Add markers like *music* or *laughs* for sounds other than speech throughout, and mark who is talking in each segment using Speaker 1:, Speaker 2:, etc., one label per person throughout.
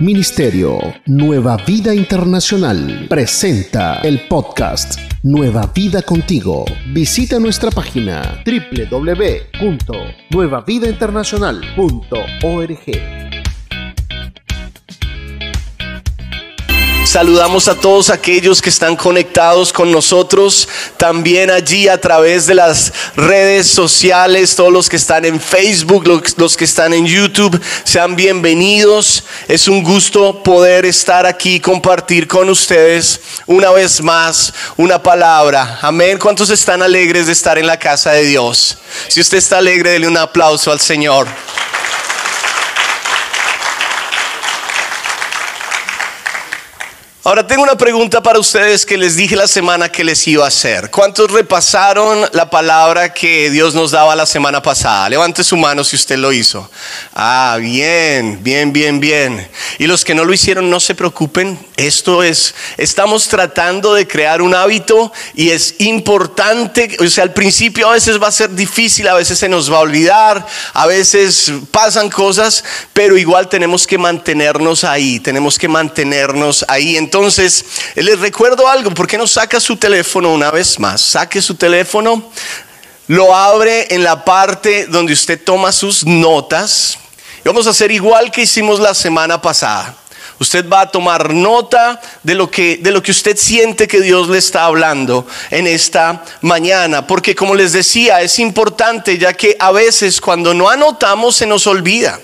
Speaker 1: Ministerio Nueva Vida Internacional presenta el podcast Nueva Vida Contigo. Visita nuestra página www.nuevavidainternacional.org.
Speaker 2: Saludamos a todos aquellos que están conectados con nosotros, también allí a través de las redes sociales, todos los que están en Facebook, los, que están en YouTube, sean bienvenidos. Es un gusto poder estar aquí y compartir con ustedes una vez más una palabra. Amén. ¿Cuántos están alegres de estar en la casa de Dios? Si usted está alegre, dele un aplauso al Señor. Ahora tengo una pregunta para ustedes que les dije la semana que les iba a hacer. ¿Cuántos repasaron la palabra que Dios nos daba la semana pasada? Levante su mano si usted lo hizo. Ah, bien, bien, bien, bien. Y los que no lo hicieron, no se preocupen. Esto es, estamos tratando de crear un hábito y es importante, o sea, al principio a veces va a ser difícil, a veces se nos va a olvidar, a veces pasan cosas, pero igual tenemos que mantenernos ahí, tenemos que mantenernos ahí. Les recuerdo algo, ¿por qué no saca su teléfono una vez más? Saque su teléfono, lo abre en la parte donde usted toma sus notas. Y vamos a hacer igual que hicimos la semana pasada. Usted va a tomar nota de lo que de lo que usted siente que Dios le está hablando en esta mañana, porque como les decía, es importante ya que a veces cuando no anotamos se nos olvida.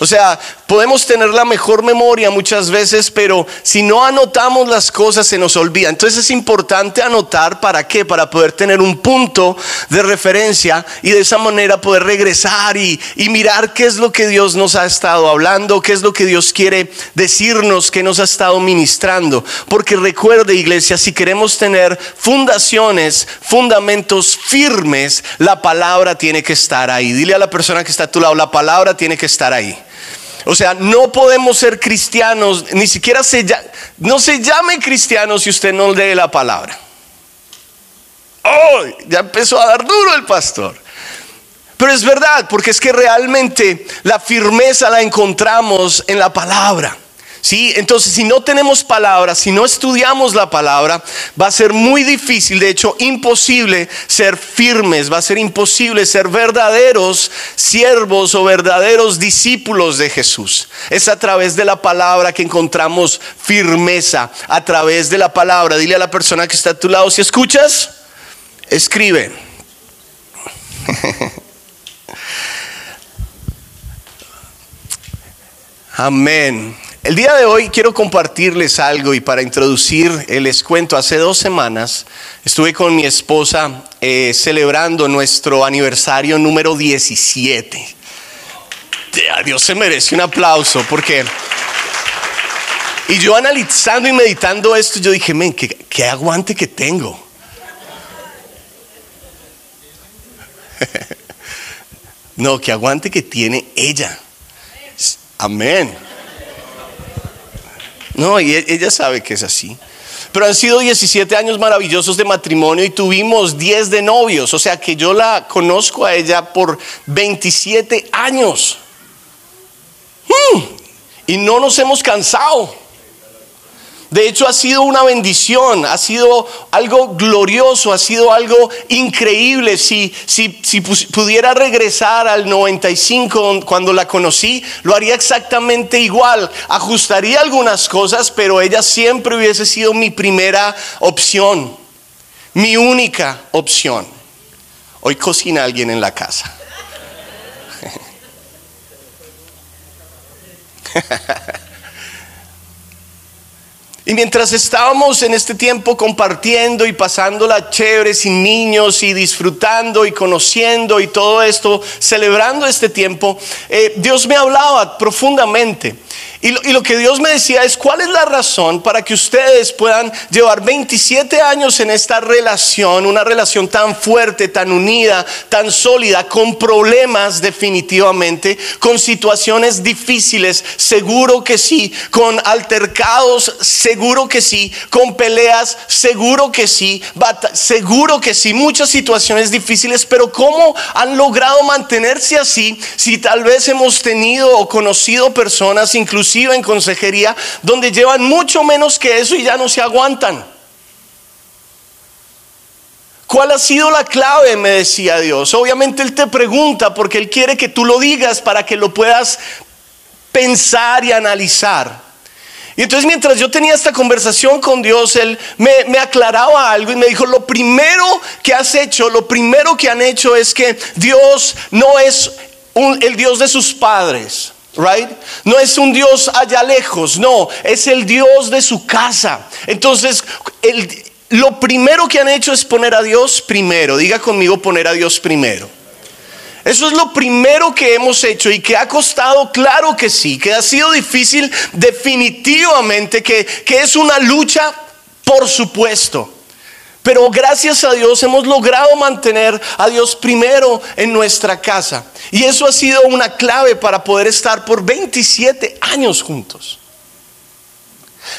Speaker 2: O sea, podemos tener la mejor memoria muchas veces, pero si no anotamos las cosas se nos olvida. Entonces es importante anotar para qué, para poder tener un punto de referencia y de esa manera poder regresar y, mirar qué es lo que Dios nos ha estado hablando, qué es lo que Dios quiere decirnos, qué nos ha estado ministrando. Porque recuerde iglesia, si queremos tener fundaciones, fundamentos firmes, la palabra tiene que estar ahí. Dile a la persona que está a tu lado, la palabra tiene que estar ahí. O sea, no podemos ser cristianos, ni siquiera se, no se llame cristiano si usted no lee la palabra. Oh, ya empezó a dar duro el pastor. Pero es verdad, porque es que realmente la firmeza la encontramos en la palabra. ¿Sí? Entonces, si no tenemos palabra, si no estudiamos la palabra, va a ser muy difícil, de hecho, imposible ser firmes, va a ser imposible ser verdaderos siervos o verdaderos discípulos de Jesús. Es a través de la palabra que encontramos firmeza, a través de la palabra. Dile a la persona que está a tu lado, si escuchas, escribe. *laughs* Amén. El día de hoy quiero compartirles algo y para introducir eh, les cuento, hace dos semanas estuve con mi esposa eh, celebrando nuestro aniversario número 17. Dios se merece un aplauso porque... Y yo analizando y meditando esto, yo dije, men, qué, qué aguante que tengo. *laughs* no, qué aguante que tiene ella. Amén. No, y e-, ella sabe que es así. Pero han sido 17 años maravillosos de matrimonio y tuvimos 10 de novios. O sea que yo la conozco a ella por 27 años. Hmm, y no nos hemos cansado. De hecho, ha sido una bendición, ha sido algo glorioso, ha sido algo increíble. Si, si, si pudiera regresar al 95 cuando la conocí, lo haría exactamente igual. Ajustaría algunas cosas, pero ella siempre hubiese sido mi primera opción, mi única opción. Hoy cocina alguien en la casa. *laughs* Y mientras estábamos en este tiempo compartiendo y pasándola chévere sin niños y disfrutando y conociendo y todo esto, celebrando este tiempo, eh, Dios me hablaba profundamente. Y lo, que Dios me decía es, ¿cuál es la razón para que ustedes puedan llevar 27 años en esta relación, una relación tan fuerte, tan unida, tan sólida, con problemas definitivamente, con situaciones difíciles, seguro que sí, con altercados, seguro que sí, con peleas, seguro que sí, seguro que sí, muchas situaciones difíciles, pero ¿cómo han logrado mantenerse así si tal vez hemos tenido o conocido personas incluso en consejería, donde llevan mucho menos que eso y ya no se aguantan. ¿Cuál ha sido la clave? Me decía Dios. Obviamente Él te pregunta porque Él quiere que tú lo digas para que lo puedas pensar y analizar. Y entonces mientras yo tenía esta conversación con Dios, Él me, aclaraba algo y me dijo, lo primero que has hecho, lo primero que han hecho es que Dios no es el Dios de sus padres. Right? No es un Dios allá lejos, no, es el Dios de su casa. Entonces, el, lo primero que han hecho es poner a Dios primero. Diga conmigo poner a Dios primero. Eso es lo primero que hemos hecho y que ha costado, claro que sí, que ha sido difícil definitivamente, que, que es una lucha, por supuesto. Pero gracias a Dios hemos logrado mantener a Dios primero en nuestra casa. Y eso ha sido una clave para poder estar por 27 años juntos.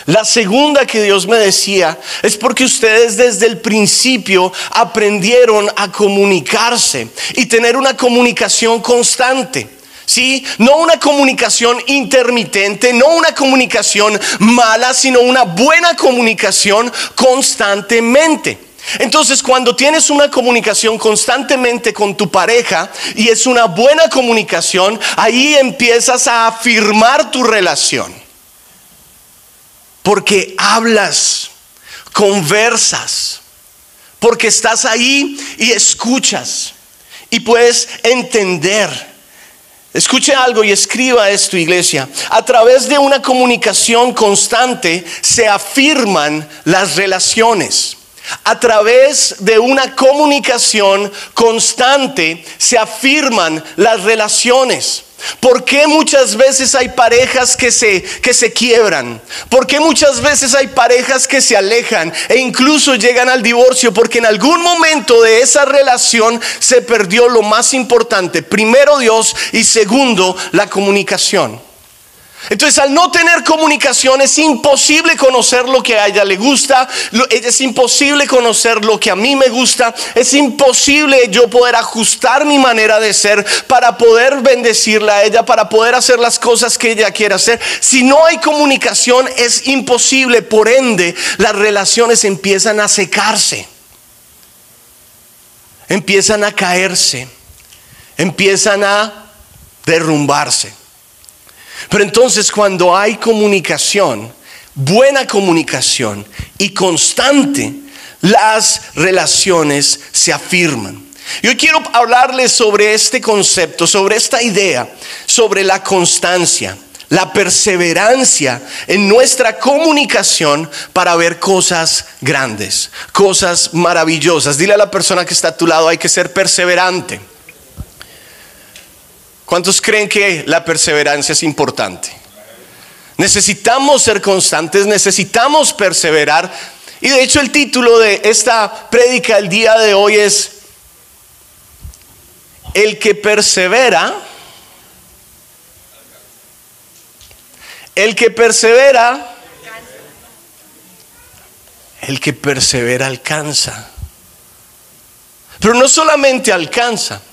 Speaker 2: La segunda que Dios me decía es porque ustedes desde el principio aprendieron a comunicarse y tener una comunicación constante. ¿Sí? No una comunicación intermitente, no una comunicación mala, sino una buena comunicación constantemente. Entonces, cuando tienes una comunicación constantemente con tu pareja y es una buena comunicación, ahí empiezas a afirmar tu relación. Porque hablas, conversas, porque estás ahí y escuchas y puedes entender. Escuche algo y escriba esto, iglesia. A través de una comunicación constante se afirman las relaciones. A través de una comunicación constante se afirman las relaciones. ¿Por qué muchas veces hay parejas que se, que se quiebran? ¿Por qué muchas veces hay parejas que se alejan e incluso llegan al divorcio? Porque en algún momento de esa relación se perdió lo más importante. Primero Dios y segundo la comunicación. Entonces al no tener comunicación es imposible conocer lo que a ella le gusta, es imposible conocer lo que a mí me gusta, es imposible yo poder ajustar mi manera de ser para poder bendecirla a ella, para poder hacer las cosas que ella quiere hacer. Si no hay comunicación es imposible, por ende las relaciones empiezan a secarse, empiezan a caerse, empiezan a derrumbarse. Pero entonces cuando hay comunicación, buena comunicación y constante, las relaciones se afirman. Yo quiero hablarles sobre este concepto, sobre esta idea, sobre la constancia, la perseverancia en nuestra comunicación para ver cosas grandes, cosas maravillosas. Dile a la persona que está a tu lado, hay que ser perseverante. ¿Cuántos creen que la perseverancia es importante? Necesitamos ser constantes, necesitamos perseverar. Y de hecho el título de esta prédica el día de hoy es El que persevera, el que persevera, el que persevera alcanza. Pero no solamente alcanza,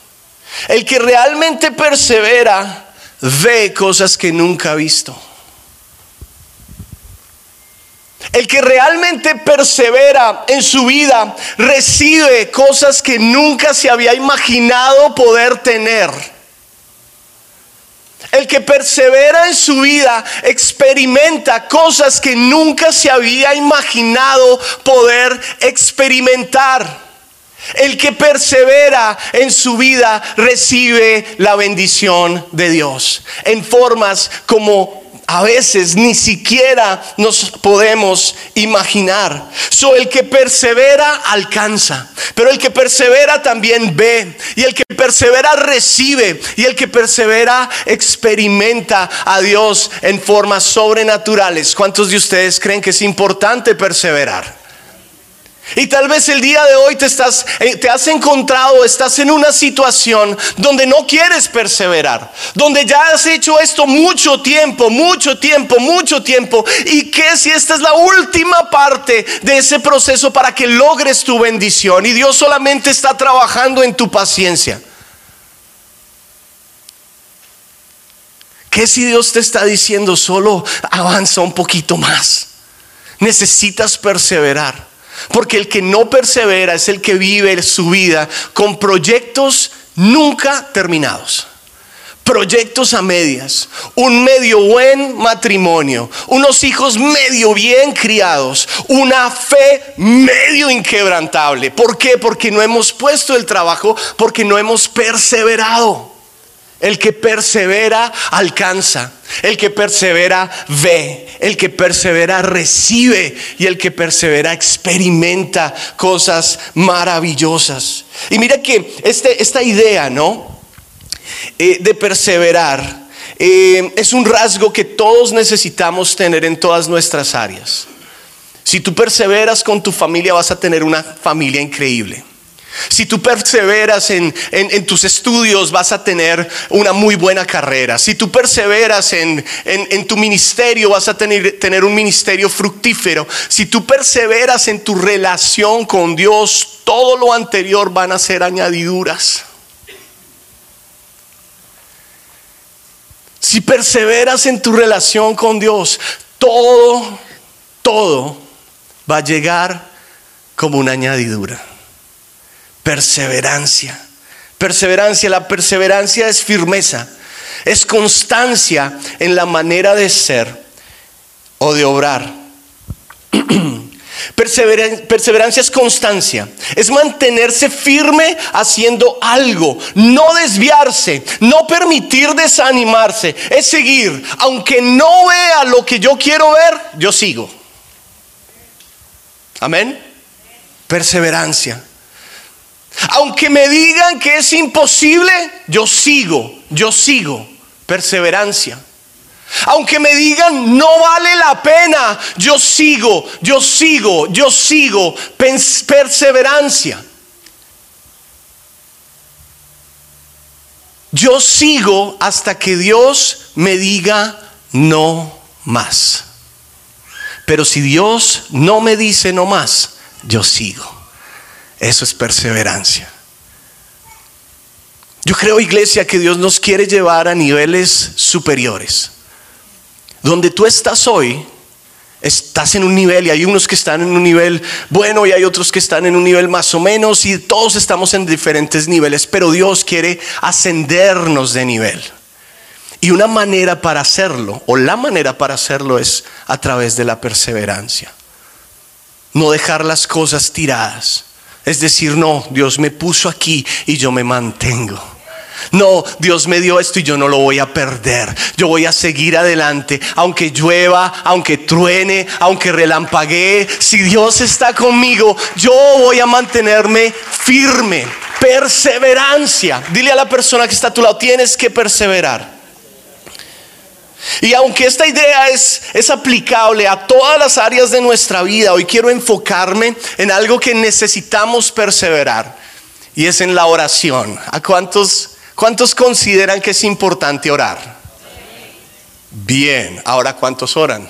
Speaker 2: el que realmente persevera ve cosas que nunca ha visto. El que realmente persevera en su vida recibe cosas que nunca se había imaginado poder tener. El que persevera en su vida experimenta cosas que nunca se había imaginado poder experimentar. El que persevera en su vida recibe la bendición de Dios en formas como a veces ni siquiera nos podemos imaginar. So, el que persevera alcanza, pero el que persevera también ve, y el que persevera recibe, y el que persevera experimenta a Dios en formas sobrenaturales. ¿Cuántos de ustedes creen que es importante perseverar? Y tal vez el día de hoy te estás eh, te has encontrado, estás en una situación donde no quieres perseverar, donde ya has hecho esto mucho tiempo, mucho tiempo, mucho tiempo y que si esta es la última parte de ese proceso para que logres tu bendición y Dios solamente está trabajando en tu paciencia. ¿Qué si Dios te está diciendo solo avanza un poquito más? Necesitas perseverar. Porque el que no persevera es el que vive su vida con proyectos nunca terminados. Proyectos a medias, un medio buen matrimonio, unos hijos medio bien criados, una fe medio inquebrantable. ¿Por qué? Porque no hemos puesto el trabajo, porque no hemos perseverado. El que persevera alcanza, el que persevera ve, el que persevera recibe y el que persevera experimenta cosas maravillosas. Y mira que este, esta idea, ¿no? Eh, de perseverar eh, es un rasgo que todos necesitamos tener en todas nuestras áreas. Si tú perseveras con tu familia vas a tener una familia increíble. Si tú perseveras en, tus estudios vas a tener una muy buena carrera. Si tú perseveras en, tu ministerio vas a tener, tener un ministerio fructífero. Si tú perseveras en tu relación con Dios, todo lo anterior van a ser añadiduras. Si perseveras en tu relación con Dios, todo, todo va a llegar como una añadidura perseverancia. Perseverancia, la perseverancia es firmeza, es constancia en la manera de ser o de obrar. *clears throat* Perseverancia es constancia, es mantenerse firme haciendo algo, no desviarse, no permitir desanimarse, es seguir, aunque no vea lo que yo quiero ver, yo sigo. Amén. Perseverancia. Aunque me digan que es imposible, yo sigo, yo sigo. Perseverancia. Aunque me digan no vale la pena, yo sigo, yo sigo, yo sigo. Perseverancia. Yo sigo hasta que Dios me diga no más. Pero si Dios no me dice no más, yo sigo. Eso es perseverancia. Yo creo, iglesia, que Dios nos quiere llevar a niveles superiores. Donde tú estás hoy, estás en un nivel y hay unos que están en un nivel bueno y hay otros que están en un nivel más o menos y todos estamos en diferentes niveles, pero Dios quiere ascendernos de nivel. Y una manera para hacerlo, o la manera para hacerlo es a través de la perseverancia. No dejar las cosas tiradas. Es decir, no, Dios me puso aquí y yo me mantengo. No, Dios me dio esto y yo no lo voy a perder. Yo voy a seguir adelante, aunque llueva, aunque truene, aunque relampaguee. Si Dios está conmigo, yo voy a mantenerme firme. Perseverancia. Dile a la persona que está a tu lado, tienes que perseverar. Y aunque esta idea es, es, aplicable a todas las áreas de nuestra vida, hoy quiero enfocarme en algo que necesitamos perseverar y es en la oración. ¿A cuántos, cuántos consideran que es importante orar? Bien, ahora ¿cuántos oran?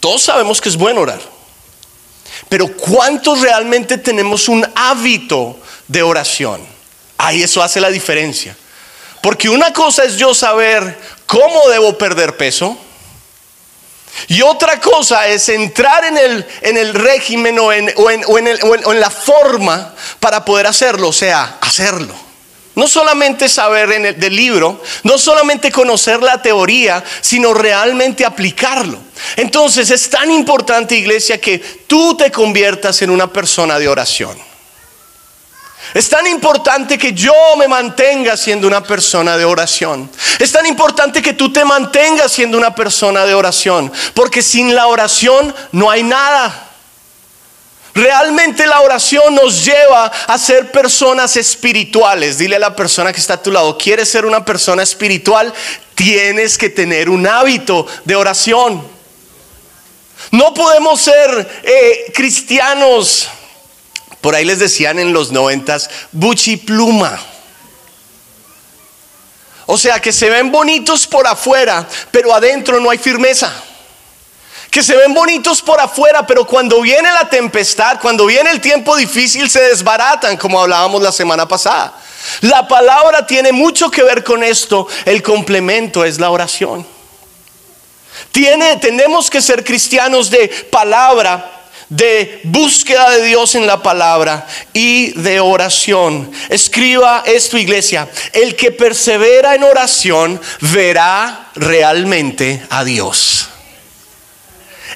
Speaker 2: Todos sabemos que es bueno orar, pero ¿cuántos realmente tenemos un hábito de oración? Ahí eso hace la diferencia. Porque una cosa es yo saber cómo debo perder peso. Y otra cosa es entrar en el, en el régimen o en, o, en, en, la forma para poder hacerlo, o sea, hacerlo. No solamente saber en el del libro, no solamente conocer la teoría, sino realmente aplicarlo. Entonces es tan importante, iglesia, que tú te conviertas en una persona de oración. Es tan importante que yo me mantenga siendo una persona de oración. Es tan importante que tú te mantengas siendo una persona de oración. Porque sin la oración no hay nada. Realmente la oración nos lleva a ser personas espirituales. Dile a la persona que está a tu lado, ¿quieres ser una persona espiritual? Tienes que tener un hábito de oración. No podemos ser eh, cristianos por ahí les decían en los noventas, buchi pluma. O sea que se ven bonitos por afuera, pero adentro no hay firmeza. que se ven bonitos por afuera, pero cuando viene la tempestad, cuando viene el tiempo difícil, se desbaratan, como hablábamos la semana pasada. La palabra tiene mucho que ver con esto. El complemento es la oración. Tiene, tenemos que ser cristianos de palabra, de búsqueda de Dios en la palabra y de oración. Escriba esto, iglesia. El que persevera en oración verá realmente a Dios.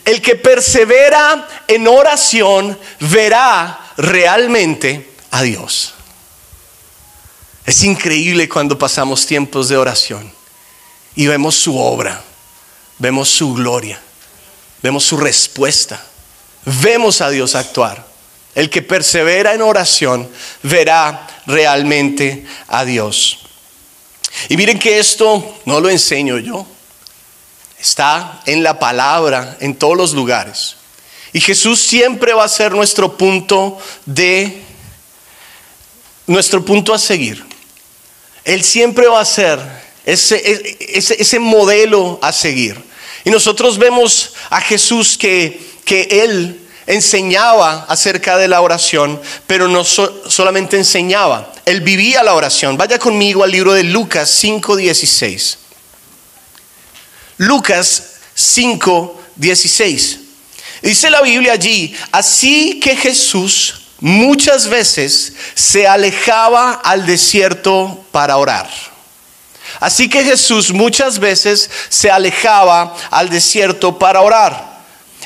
Speaker 2: El que persevera en oración verá realmente a Dios. Es increíble cuando pasamos tiempos de oración y vemos su obra, vemos su gloria, vemos su respuesta, vemos a Dios actuar. El que persevera en oración verá realmente a Dios. Y miren que esto no lo enseño yo, está en la palabra, en todos los lugares. Y Jesús siempre va a ser nuestro punto de, nuestro punto a seguir. Él siempre va a ser ese, ese, modelo a seguir. Y nosotros vemos a Jesús que, que Él enseñaba acerca de la oración, pero no solamente enseñaba, Él vivía la oración. Vaya conmigo al libro de Lucas 5:16. Lucas 5:16. Dice la Biblia allí, así que Jesús muchas veces se alejaba al desierto para orar. Así que Jesús muchas veces se alejaba al desierto para orar.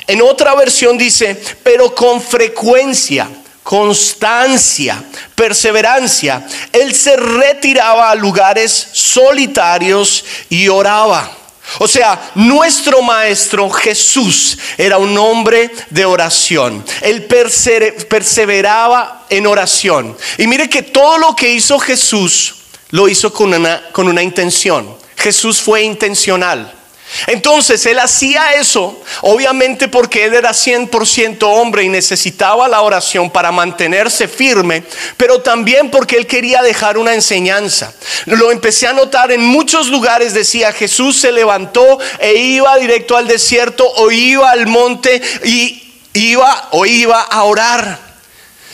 Speaker 2: En otra versión dice, pero con frecuencia, constancia, perseverancia, él se retiraba a lugares solitarios y oraba. O sea, nuestro maestro Jesús era un hombre de oración. Él perseveraba en oración. Y mire que todo lo que hizo Jesús lo hizo con una, con una intención. Jesús fue intencional. Entonces él hacía eso, obviamente porque él era 100% hombre y necesitaba la oración para mantenerse firme, pero también porque él quería dejar una enseñanza. Lo empecé a notar en muchos lugares, decía Jesús se levantó e iba directo al desierto o iba al monte y iba o iba a orar.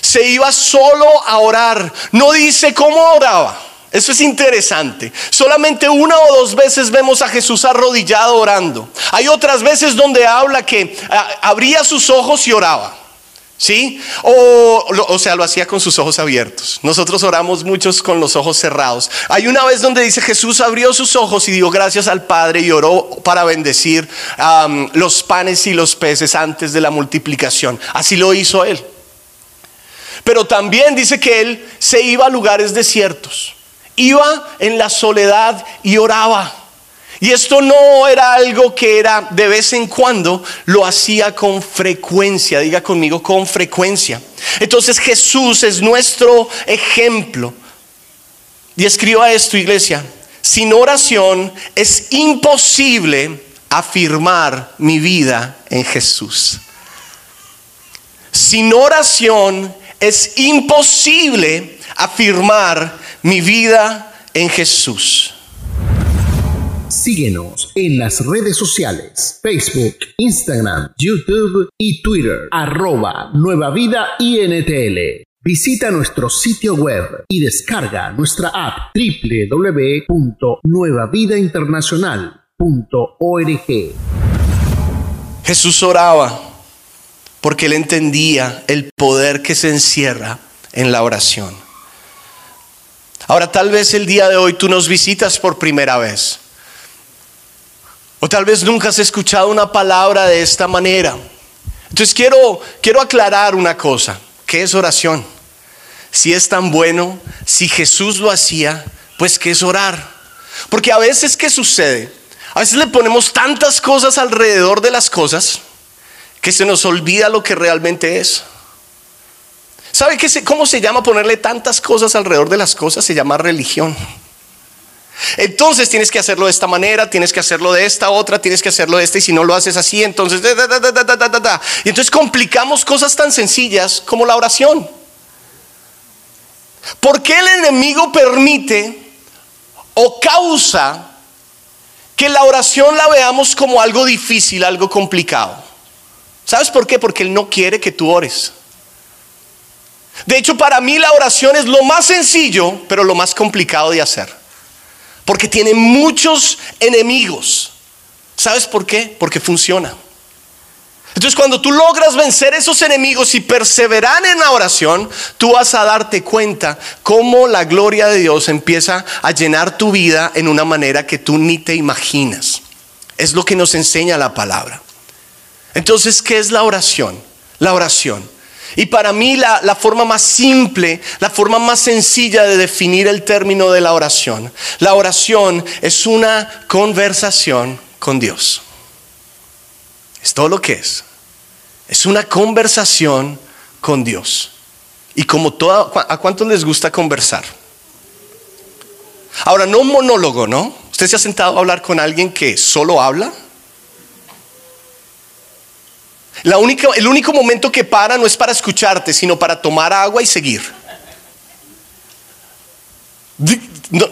Speaker 2: Se iba solo a orar. No dice cómo oraba. Eso es interesante. Solamente una o dos veces vemos a Jesús arrodillado orando. Hay otras veces donde habla que ah, abría sus ojos y oraba. ¿Sí? O, o sea, lo hacía con sus ojos abiertos. Nosotros oramos muchos con los ojos cerrados. Hay una vez donde dice Jesús abrió sus ojos y dio gracias al Padre y oró para bendecir los panes y los peces antes de la multiplicación. Así lo hizo él. Pero también dice que él se iba a lugares desiertos iba en la soledad y oraba. Y esto no era algo que era de vez en cuando, lo hacía con frecuencia, diga conmigo, con frecuencia. Entonces Jesús es nuestro ejemplo. Y escriba esto, iglesia, sin oración es imposible afirmar mi vida en Jesús. Sin oración es imposible afirmar mi vida en Jesús.
Speaker 1: Síguenos en las redes sociales, Facebook, Instagram, YouTube y Twitter, arroba Nueva Vida INTL. Visita nuestro sitio web y descarga nuestra app www.nuevavidainternacional.org.
Speaker 2: Jesús oraba porque él entendía el poder que se encierra en la oración. Ahora tal vez el día de hoy tú nos visitas por primera vez. O tal vez nunca has escuchado una palabra de esta manera. Entonces quiero, quiero aclarar una cosa. ¿Qué es oración? Si es tan bueno, si Jesús lo hacía, pues ¿qué es orar? Porque a veces, ¿qué sucede? A veces le ponemos tantas cosas alrededor de las cosas que se nos olvida lo que realmente es. ¿Sabe qué cómo se llama ponerle tantas cosas alrededor de las cosas? Se llama religión. Entonces tienes que hacerlo de esta manera, tienes que hacerlo de esta otra, tienes que hacerlo de esta y si no lo haces así, entonces... y entonces complicamos cosas tan sencillas como la oración. ¿Por qué el enemigo permite o causa que la oración la veamos como algo difícil, algo complicado? ¿Sabes por qué? Porque Él no quiere que tú ores. De hecho, para mí la oración es lo más sencillo, pero lo más complicado de hacer. Porque tiene muchos enemigos. ¿Sabes por qué? Porque funciona. Entonces cuando tú logras vencer esos enemigos y perseverar en la oración, tú vas a darte cuenta cómo la gloria de Dios empieza a llenar tu vida en una manera que tú ni te imaginas. Es lo que nos enseña la palabra. Entonces, ¿qué es la oración? La oración. Y para mí la, forma más simple, la forma más sencilla de definir el término de la oración, la oración es una conversación con Dios. Es todo lo que es. Es una conversación con Dios. Y como toda, ¿a cuántos les gusta conversar? Ahora, no un monólogo, ¿no? ¿Usted se ha sentado a hablar con alguien que solo habla? La única, el único momento que para no es para escucharte, sino para tomar agua y seguir.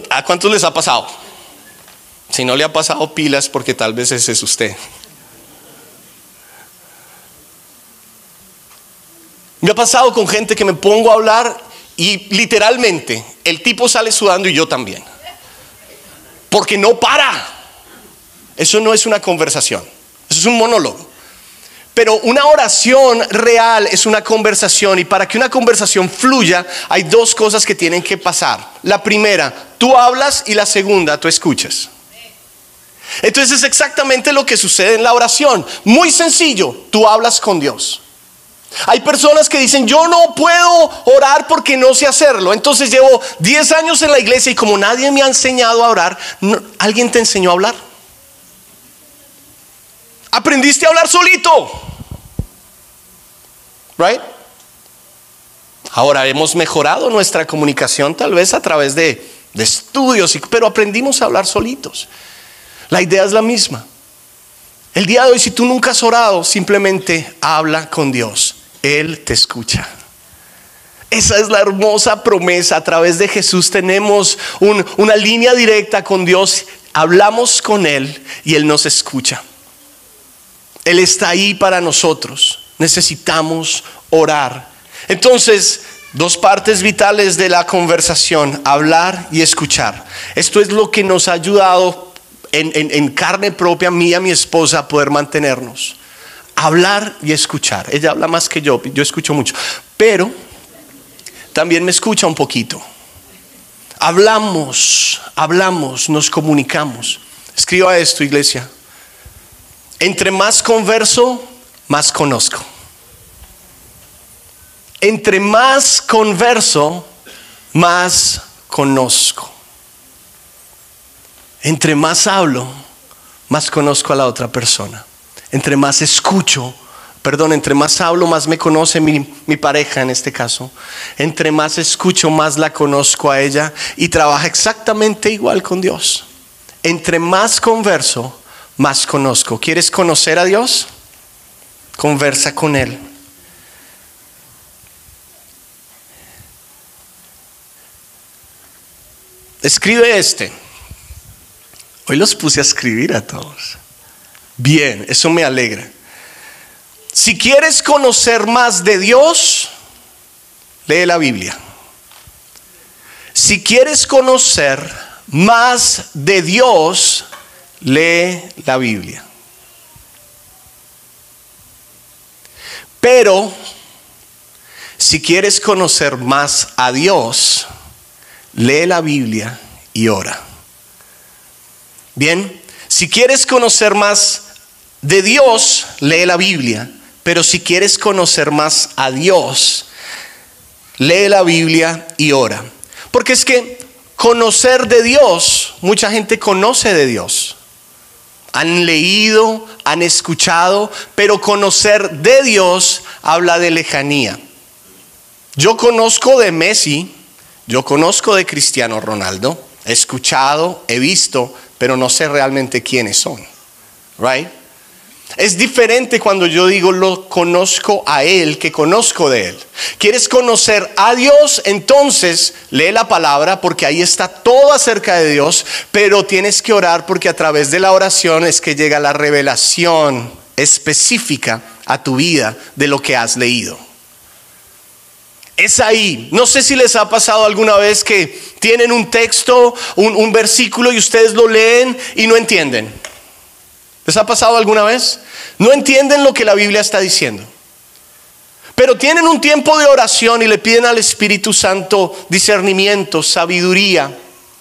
Speaker 2: ¿A cuántos les ha pasado? Si no le ha pasado pilas, porque tal vez ese es usted. Me ha pasado con gente que me pongo a hablar y literalmente el tipo sale sudando y yo también. Porque no para. Eso no es una conversación, eso es un monólogo. Pero una oración real es una conversación y para que una conversación fluya hay dos cosas que tienen que pasar. La primera, tú hablas y la segunda, tú escuchas. Entonces es exactamente lo que sucede en la oración. Muy sencillo, tú hablas con Dios. Hay personas que dicen, yo no puedo orar porque no sé hacerlo. Entonces llevo 10 años en la iglesia y como nadie me ha enseñado a orar, ¿alguien te enseñó a hablar? Aprendiste a hablar solito. Right? Ahora hemos mejorado nuestra comunicación tal vez a través de, de estudios, pero aprendimos a hablar solitos. La idea es la misma. El día de hoy, si tú nunca has orado, simplemente habla con Dios. Él te escucha. Esa es la hermosa promesa. A través de Jesús tenemos una línea directa con Dios. Hablamos con Él y Él nos escucha. Él está ahí para nosotros. Necesitamos orar. Entonces, dos partes vitales de la conversación, hablar y escuchar. Esto es lo que nos ha ayudado en, carne propia, mía, mi esposa, a poder mantenernos. Hablar y escuchar. Ella habla más que yo, yo escucho mucho, pero también me escucha un poquito. Hablamos, hablamos, nos comunicamos. Escriba esto, iglesia. Entre más converso, más conozco. Entre más converso, más conozco. Entre más hablo, más conozco a la otra persona. Entre más escucho, perdón, entre más hablo, más me conoce mi, pareja en este caso. Entre más escucho, más la conozco a ella y trabaja exactamente igual con Dios. Entre más converso, más conozco. ¿Quieres conocer a Dios? Conversa con Él. Escribe este. Hoy los puse a escribir a todos. Bien, eso me alegra. Si quieres conocer más de Dios, lee la Biblia. Si quieres conocer más de Dios, lee la Biblia. Pero, si quieres conocer más a Dios, lee la Biblia y ora. Bien, si quieres conocer más de Dios, lee la Biblia. Pero si quieres conocer más a Dios, lee la Biblia y ora. Porque es que conocer de Dios, mucha gente conoce de Dios. Han leído, han escuchado, pero conocer de Dios habla de lejanía. Yo conozco de Messi, yo conozco de Cristiano Ronaldo, he escuchado, he visto, pero no sé realmente quiénes son. Right? Es diferente cuando yo digo lo conozco a Él que conozco de Él. ¿Quieres conocer a Dios? Entonces lee la palabra porque ahí está todo acerca de Dios, pero tienes que orar porque a través de la oración es que llega la revelación específica a tu vida de lo que has leído. Es ahí. No sé si les ha pasado alguna vez que tienen un texto, un, versículo y ustedes lo leen y no entienden. ¿Les ha pasado alguna vez? No entienden lo que la Biblia está diciendo. Pero tienen un tiempo de oración y le piden al Espíritu Santo discernimiento, sabiduría,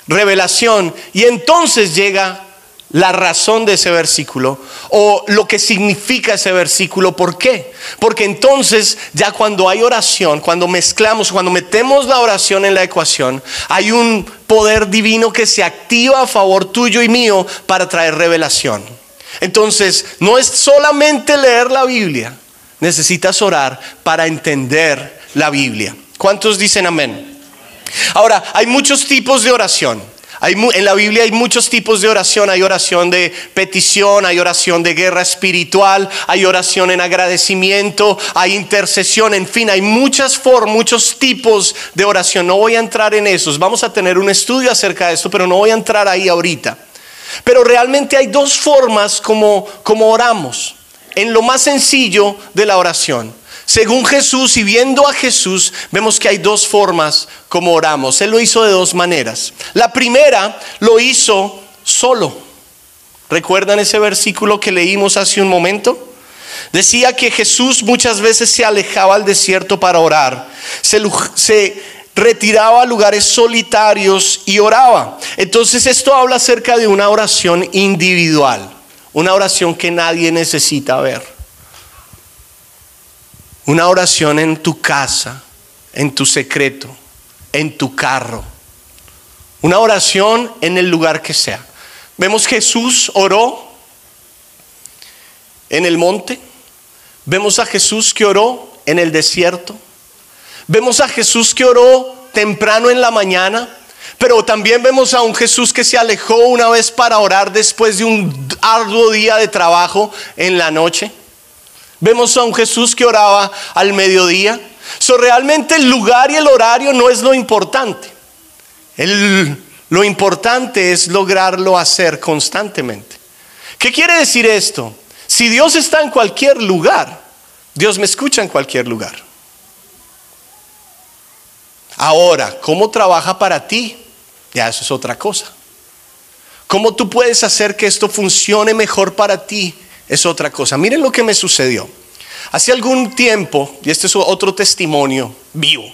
Speaker 2: revelación. Y entonces llega la razón de ese versículo o lo que significa ese versículo. ¿Por qué? Porque entonces ya cuando hay oración, cuando mezclamos, cuando metemos la oración en la ecuación, hay un poder divino que se activa a favor tuyo y mío para traer revelación. Entonces, no es solamente leer la Biblia, necesitas orar para entender la Biblia. ¿Cuántos dicen amén? Ahora, hay muchos tipos de oración. en la Biblia hay muchos tipos de oración. Hay oración de petición, hay oración de guerra espiritual, hay oración en agradecimiento, hay intercesión, en fin, hay muchas formas, muchos tipos de oración. No voy a entrar en esos. Vamos a tener un estudio acerca de esto, pero no voy a entrar ahí ahorita. Pero realmente hay dos formas como, como oramos en lo más sencillo de la oración. Según Jesús y viendo a Jesús, vemos que hay dos formas como oramos. Él lo hizo de dos maneras. La primera lo hizo solo. ¿Recuerdan ese versículo que leímos hace un momento? Decía que Jesús muchas veces se alejaba al desierto para orar. Se, retiraba a lugares solitarios y oraba. Entonces esto habla acerca de una oración individual. Una oración que nadie necesita ver. Una oración en tu casa, en tu secreto, en tu carro. Una oración en el lugar que sea. Vemos Jesús oró en el monte. Vemos a Jesús que oró en el desierto. Vemos a Jesús que oró temprano en la mañana. Pero también vemos a un Jesús que se alejó una vez para orar después de un arduo día de trabajo en la noche. Vemos a un Jesús que oraba al mediodía. So, realmente el lugar y el horario no es lo importante. lo importante es lograrlo hacer constantemente. ¿Qué quiere decir esto? Si Dios está en cualquier lugar, Dios me escucha en cualquier lugar. Ahora, ¿cómo trabaja para ti? Ya eso es otra cosa. ¿Cómo tú puedes hacer que esto funcione mejor para ti? Es otra cosa. Miren lo que me sucedió. Hace algún tiempo, y este es otro testimonio vivo,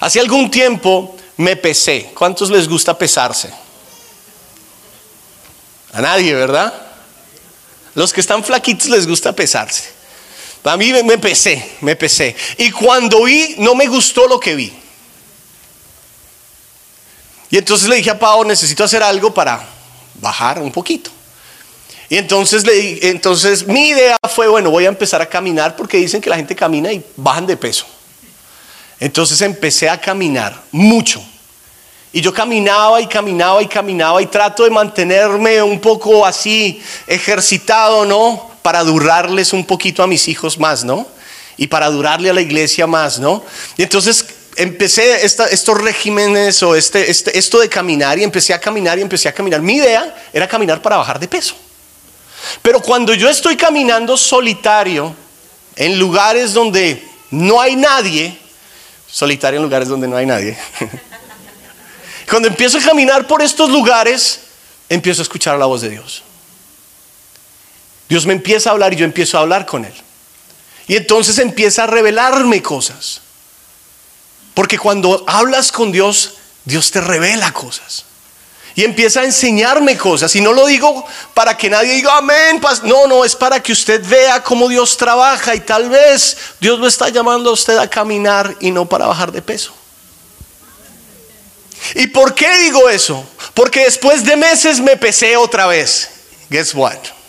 Speaker 2: hace algún tiempo me pesé. ¿Cuántos les gusta pesarse? A nadie, ¿verdad? Los que están flaquitos les gusta pesarse. A mí me pesé, me pesé. Y cuando vi, no me gustó lo que vi. Y entonces le dije a Pau, necesito hacer algo para bajar un poquito. Y entonces, le, entonces mi idea fue, bueno, voy a empezar a caminar porque dicen que la gente camina y bajan de peso. Entonces empecé a caminar mucho. Y yo caminaba y caminaba y caminaba y trato de mantenerme un poco así ejercitado, ¿no? Para durarles un poquito a mis hijos más, ¿no? Y para durarle a la iglesia más, ¿no? Y entonces empecé estos regímenes o este, este, esto de caminar y empecé a caminar y empecé a caminar. Mi idea era caminar para bajar de peso. Pero cuando yo estoy caminando solitario en lugares donde no hay nadie, solitario en lugares donde no hay nadie, *laughs* cuando empiezo a caminar por estos lugares, empiezo a escuchar la voz de Dios. Dios me empieza a hablar y yo empiezo a hablar con Él. Y entonces empieza a revelarme cosas. Porque cuando hablas con Dios, Dios te revela cosas. Y empieza a enseñarme cosas. Y no lo digo para que nadie diga amén. No, no, es para que usted vea cómo Dios trabaja. Y tal vez Dios lo está llamando a usted a caminar y no para bajar de peso. ¿Y por qué digo eso? Porque después de meses me pesé otra vez. Guess what?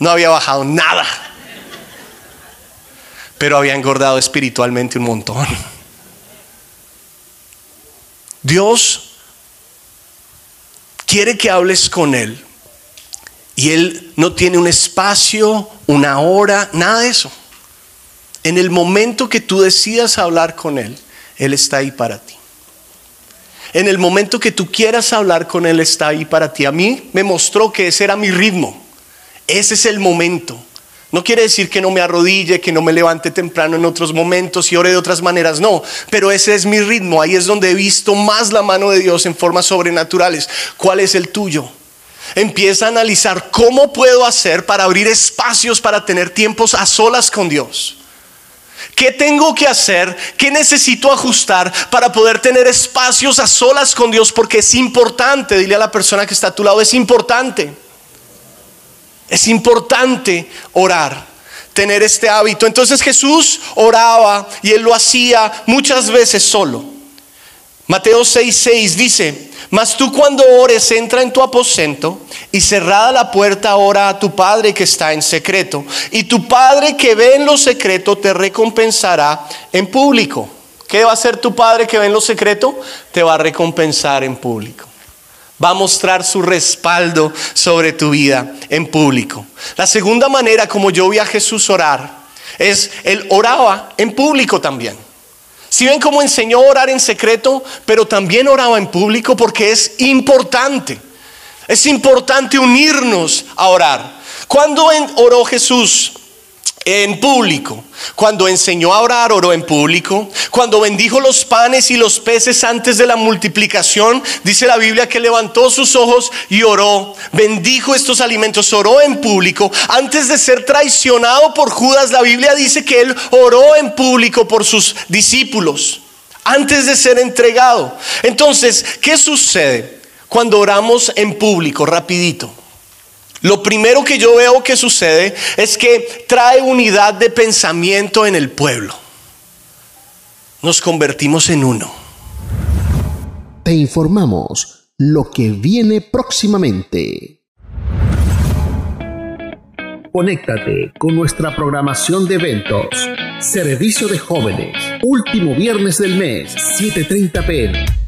Speaker 2: No había bajado nada. Pero había engordado espiritualmente un montón. Dios quiere que hables con Él y Él no tiene un espacio, una hora, nada de eso. En el momento que tú decidas hablar con Él, Él está ahí para ti. En el momento que tú quieras hablar con Él, está ahí para ti. A mí me mostró que ese era mi ritmo. Ese es el momento No quiere decir que no me arrodille, que no me levante temprano en otros momentos y ore de otras maneras, no, pero ese es mi ritmo, ahí es donde he visto más la mano de Dios en formas sobrenaturales. ¿Cuál es el tuyo? Empieza a analizar cómo puedo hacer para abrir espacios para tener tiempos a solas con Dios. ¿Qué tengo que hacer? ¿Qué necesito ajustar para poder tener espacios a solas con Dios? Porque es importante, dile a la persona que está a tu lado, es importante. Es importante orar, tener este hábito. Entonces Jesús oraba y él lo hacía muchas veces solo. Mateo 6:6 dice, mas tú cuando ores entra en tu aposento y cerrada la puerta ora a tu Padre que está en secreto. Y tu Padre que ve en lo secreto te recompensará en público. ¿Qué va a hacer tu Padre que ve en lo secreto? Te va a recompensar en público va a mostrar su respaldo sobre tu vida en público. La segunda manera como yo vi a Jesús orar es él oraba en público también. Si ven cómo enseñó a orar en secreto, pero también oraba en público porque es importante. Es importante unirnos a orar. Cuando oró Jesús en público. Cuando enseñó a orar, oró en público. Cuando bendijo los panes y los peces antes de la multiplicación, dice la Biblia que levantó sus ojos y oró. Bendijo estos alimentos, oró en público. Antes de ser traicionado por Judas, la Biblia dice que él oró en público por sus discípulos. Antes de ser entregado. Entonces, ¿qué sucede cuando oramos en público? Rapidito. Lo primero que yo veo que sucede es que trae unidad de pensamiento en el pueblo. Nos convertimos en uno.
Speaker 1: Te informamos lo que viene próximamente. Conéctate con nuestra programación de eventos. Servicio de jóvenes. Último viernes del mes, 7.30 pm.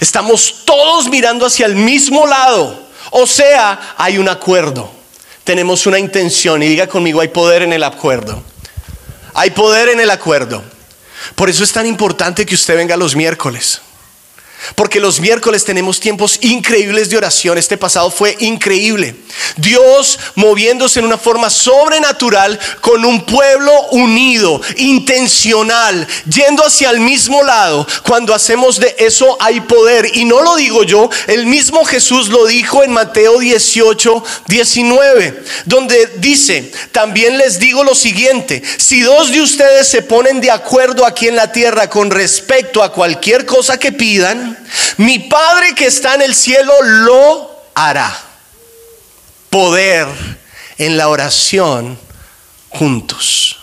Speaker 2: Estamos todos mirando hacia el mismo lado. O sea, hay un acuerdo. Tenemos una intención. Y diga conmigo, hay poder en el acuerdo. Hay poder en el acuerdo. Por eso es tan importante que usted venga los miércoles. Porque los miércoles tenemos tiempos increíbles de oración. Este pasado fue increíble. Dios moviéndose en una forma sobrenatural con un pueblo unido, intencional, yendo hacia el mismo lado. Cuando hacemos de eso hay poder. Y no lo digo yo, el mismo Jesús lo dijo en Mateo 18, 19, donde dice, también les digo lo siguiente, si dos de ustedes se ponen de acuerdo aquí en la tierra con respecto a cualquier cosa que pidan, mi Padre que está en el cielo lo hará. Poder en la oración juntos.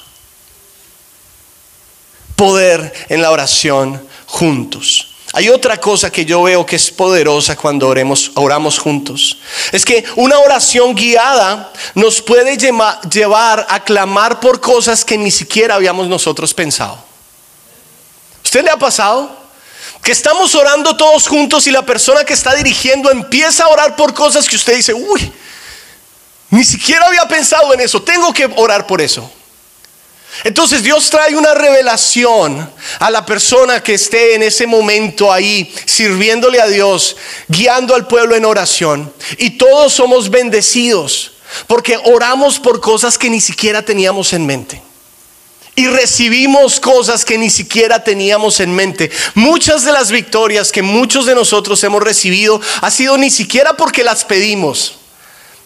Speaker 2: Poder en la oración juntos. Hay otra cosa que yo veo que es poderosa cuando oremos, oramos juntos. Es que una oración guiada nos puede llevar a clamar por cosas que ni siquiera habíamos nosotros pensado. ¿Usted le ha pasado? Que estamos orando todos juntos y la persona que está dirigiendo empieza a orar por cosas que usted dice, uy, ni siquiera había pensado en eso, tengo que orar por eso. Entonces Dios trae una revelación a la persona que esté en ese momento ahí sirviéndole a Dios, guiando al pueblo en oración. Y todos somos bendecidos porque oramos por cosas que ni siquiera teníamos en mente y recibimos cosas que ni siquiera teníamos en mente. Muchas de las victorias que muchos de nosotros hemos recibido ha sido ni siquiera porque las pedimos,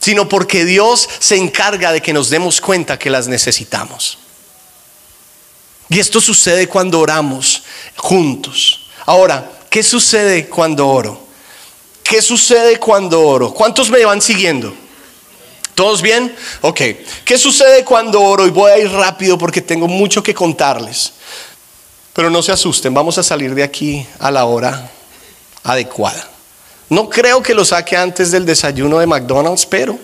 Speaker 2: sino porque Dios se encarga de que nos demos cuenta que las necesitamos. Y esto sucede cuando oramos juntos. Ahora, ¿qué sucede cuando oro? ¿Qué sucede cuando oro? ¿Cuántos me van siguiendo? ¿Todos bien? Ok. ¿Qué sucede cuando oro? Y voy a ir rápido porque tengo mucho que contarles. Pero no se asusten, vamos a salir de aquí a la hora adecuada. No creo que lo saque antes del desayuno de McDonald's, pero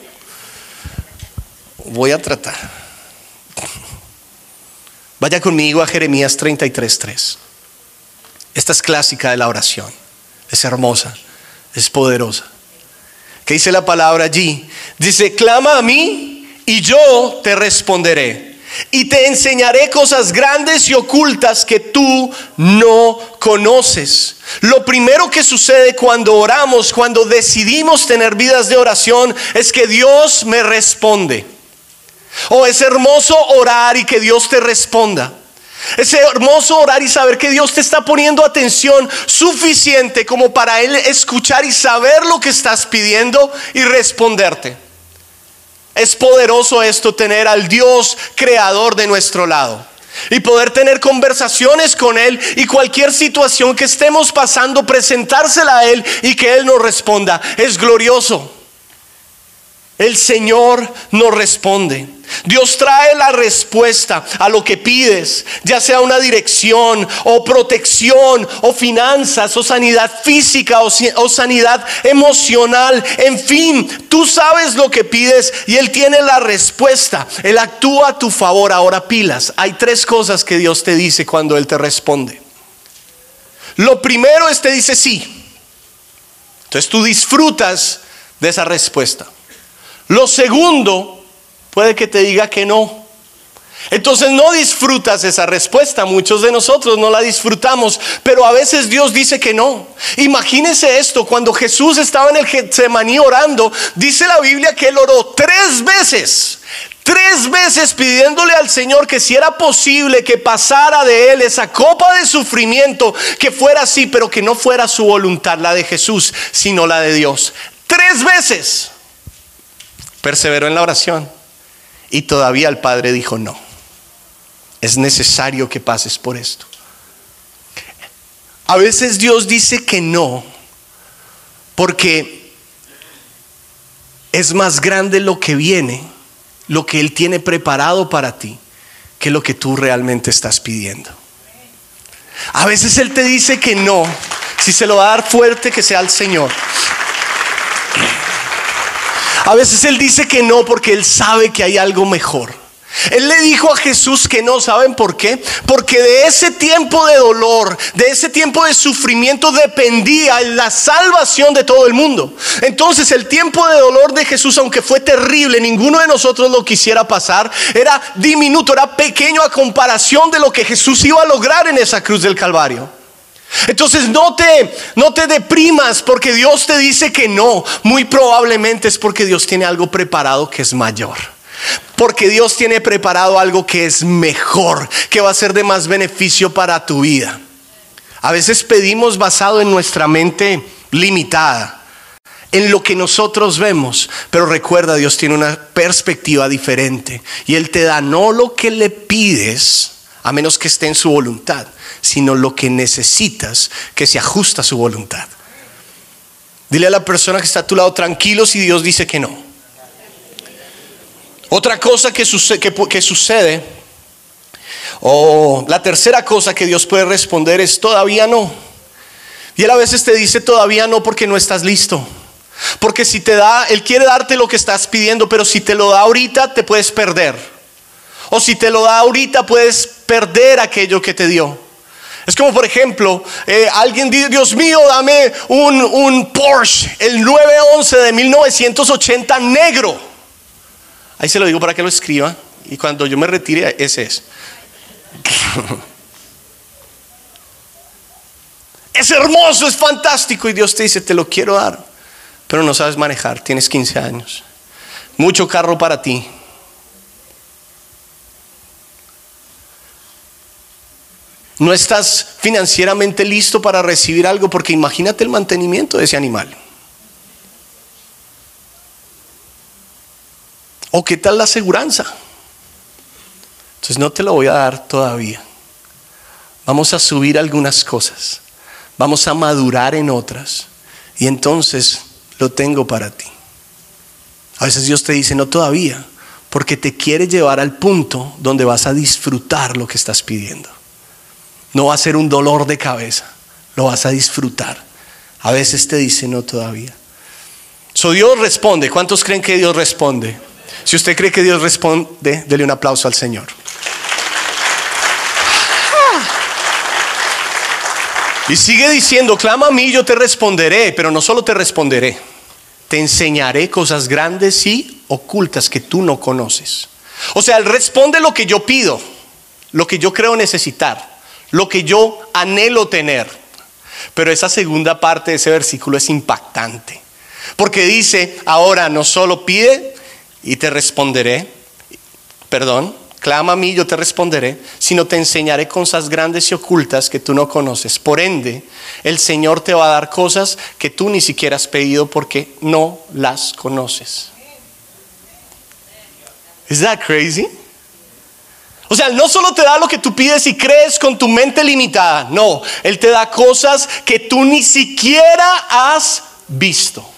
Speaker 2: voy a tratar. Vaya conmigo a Jeremías 33.3. Esta es clásica de la oración. Es hermosa, es poderosa. ¿Qué dice la palabra allí? Dice, clama a mí y yo te responderé. Y te enseñaré cosas grandes y ocultas que tú no conoces. Lo primero que sucede cuando oramos, cuando decidimos tener vidas de oración, es que Dios me responde. O es hermoso orar y que Dios te responda. Es hermoso orar y saber que Dios te está poniendo atención suficiente como para Él escuchar y saber lo que estás pidiendo y responderte. Es poderoso esto tener al Dios creador de nuestro lado y poder tener conversaciones con Él y cualquier situación que estemos pasando, presentársela a Él y que Él nos responda. Es glorioso. El Señor nos responde. Dios trae la respuesta a lo que pides, ya sea una dirección o protección o finanzas o sanidad física o, sanidad emocional. En fin, tú sabes lo que pides y Él tiene la respuesta. Él actúa a tu favor. Ahora pilas. Hay tres cosas que Dios te dice cuando Él te responde. Lo primero es te dice sí. Entonces tú disfrutas de esa respuesta. Lo segundo, puede que te diga que no. Entonces no disfrutas esa respuesta, muchos de nosotros no la disfrutamos, pero a veces Dios dice que no. Imagínese esto, cuando Jesús estaba en el Getsemaní orando, dice la Biblia que él oró tres veces, tres veces pidiéndole al Señor que si era posible que pasara de él esa copa de sufrimiento, que fuera así, pero que no fuera su voluntad, la de Jesús, sino la de Dios. Tres veces perseveró en la oración y todavía el Padre dijo, no, es necesario que pases por esto. A veces Dios dice que no, porque es más grande lo que viene, lo que Él tiene preparado para ti, que lo que tú realmente estás pidiendo. A veces Él te dice que no, si se lo va a dar fuerte, que sea el Señor. A veces Él dice que no porque Él sabe que hay algo mejor. Él le dijo a Jesús que no, ¿saben por qué? Porque de ese tiempo de dolor, de ese tiempo de sufrimiento dependía la salvación de todo el mundo. Entonces el tiempo de dolor de Jesús, aunque fue terrible, ninguno de nosotros lo quisiera pasar, era diminuto, era pequeño a comparación de lo que Jesús iba a lograr en esa cruz del Calvario. Entonces no te, no te deprimas porque Dios te dice que no. Muy probablemente es porque Dios tiene algo preparado que es mayor. Porque Dios tiene preparado algo que es mejor, que va a ser de más beneficio para tu vida. A veces pedimos basado en nuestra mente limitada, en lo que nosotros vemos, pero recuerda, Dios tiene una perspectiva diferente y Él te da no lo que le pides, a menos que esté en su voluntad, sino lo que necesitas que se ajusta a su voluntad. Dile a la persona que está a tu lado tranquilo si Dios dice que no. Otra cosa que sucede, que, sucede o la tercera cosa que Dios puede responder es todavía no. Y Él a veces te dice todavía no porque no estás listo. Porque si te da, Él quiere darte lo que estás pidiendo, pero si te lo da ahorita, te puedes perder. O si te lo da ahorita, puedes perder aquello que te dio. Es como, por ejemplo, eh, alguien dice, Dios mío, dame un, un Porsche, el 911 de 1980 negro. Ahí se lo digo para que lo escriba. Y cuando yo me retire, ese es. *laughs* es hermoso, es fantástico. Y Dios te dice, te lo quiero dar. Pero no sabes manejar, tienes 15 años. Mucho carro para ti. No estás financieramente listo para recibir algo porque imagínate el mantenimiento de ese animal. ¿O qué tal la aseguranza? Entonces no te lo voy a dar todavía. Vamos a subir algunas cosas. Vamos a madurar en otras. Y entonces lo tengo para ti. A veces Dios te dice, no todavía, porque te quiere llevar al punto donde vas a disfrutar lo que estás pidiendo. No va a ser un dolor de cabeza, lo vas a disfrutar. A veces te dice no todavía. So Dios responde. ¿Cuántos creen que Dios responde? Si usted cree que Dios responde, dele un aplauso al Señor. Y sigue diciendo, clama a mí, yo te responderé, pero no solo te responderé, te enseñaré cosas grandes y ocultas que tú no conoces. O sea, Él responde lo que yo pido, lo que yo creo necesitar lo que yo anhelo tener. Pero esa segunda parte de ese versículo es impactante, porque dice, ahora no solo pide y te responderé, perdón, clama a mí, yo te responderé, sino te enseñaré cosas grandes y ocultas que tú no conoces. Por ende, el Señor te va a dar cosas que tú ni siquiera has pedido porque no las conoces. ¿Es that crazy? O sea, no solo te da lo que tú pides y crees con tu mente limitada, no, Él te da cosas que tú ni siquiera has visto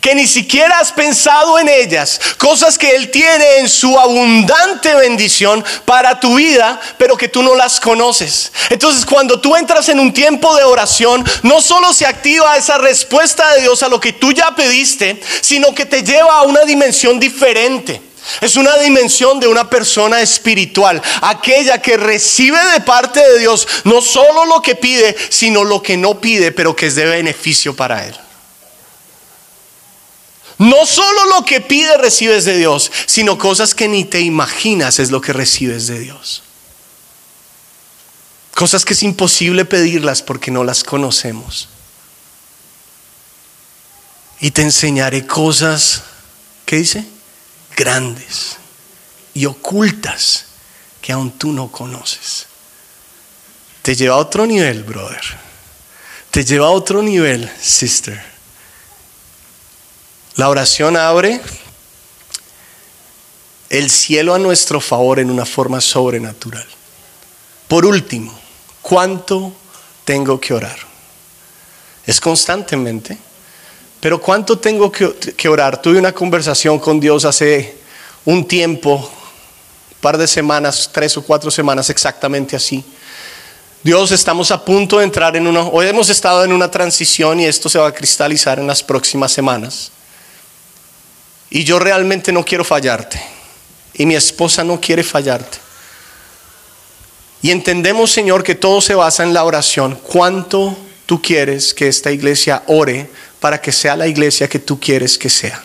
Speaker 2: que ni siquiera has pensado en ellas, cosas que Él tiene en su abundante bendición para tu vida, pero que tú no las conoces. Entonces cuando tú entras en un tiempo de oración, no solo se activa esa respuesta de Dios a lo que tú ya pediste, sino que te lleva a una dimensión diferente. Es una dimensión de una persona espiritual, aquella que recibe de parte de Dios no solo lo que pide, sino lo que no pide, pero que es de beneficio para él. No solo lo que pide recibes de Dios, sino cosas que ni te imaginas es lo que recibes de Dios. Cosas que es imposible pedirlas porque no las conocemos. Y te enseñaré cosas, ¿qué dice? Grandes y ocultas que aún tú no conoces. Te lleva a otro nivel, brother. Te lleva a otro nivel, sister. La oración abre el cielo a nuestro favor en una forma sobrenatural. Por último, ¿cuánto tengo que orar? Es constantemente, pero ¿cuánto tengo que, orar? Tuve una conversación con Dios hace un tiempo, par de semanas, tres o cuatro semanas exactamente así. Dios, estamos a punto de entrar en una, hoy hemos estado en una transición y esto se va a cristalizar en las próximas semanas. Y yo realmente no quiero fallarte. Y mi esposa no quiere fallarte. Y entendemos, Señor, que todo se basa en la oración. ¿Cuánto tú quieres que esta iglesia ore para que sea la iglesia que tú quieres que sea?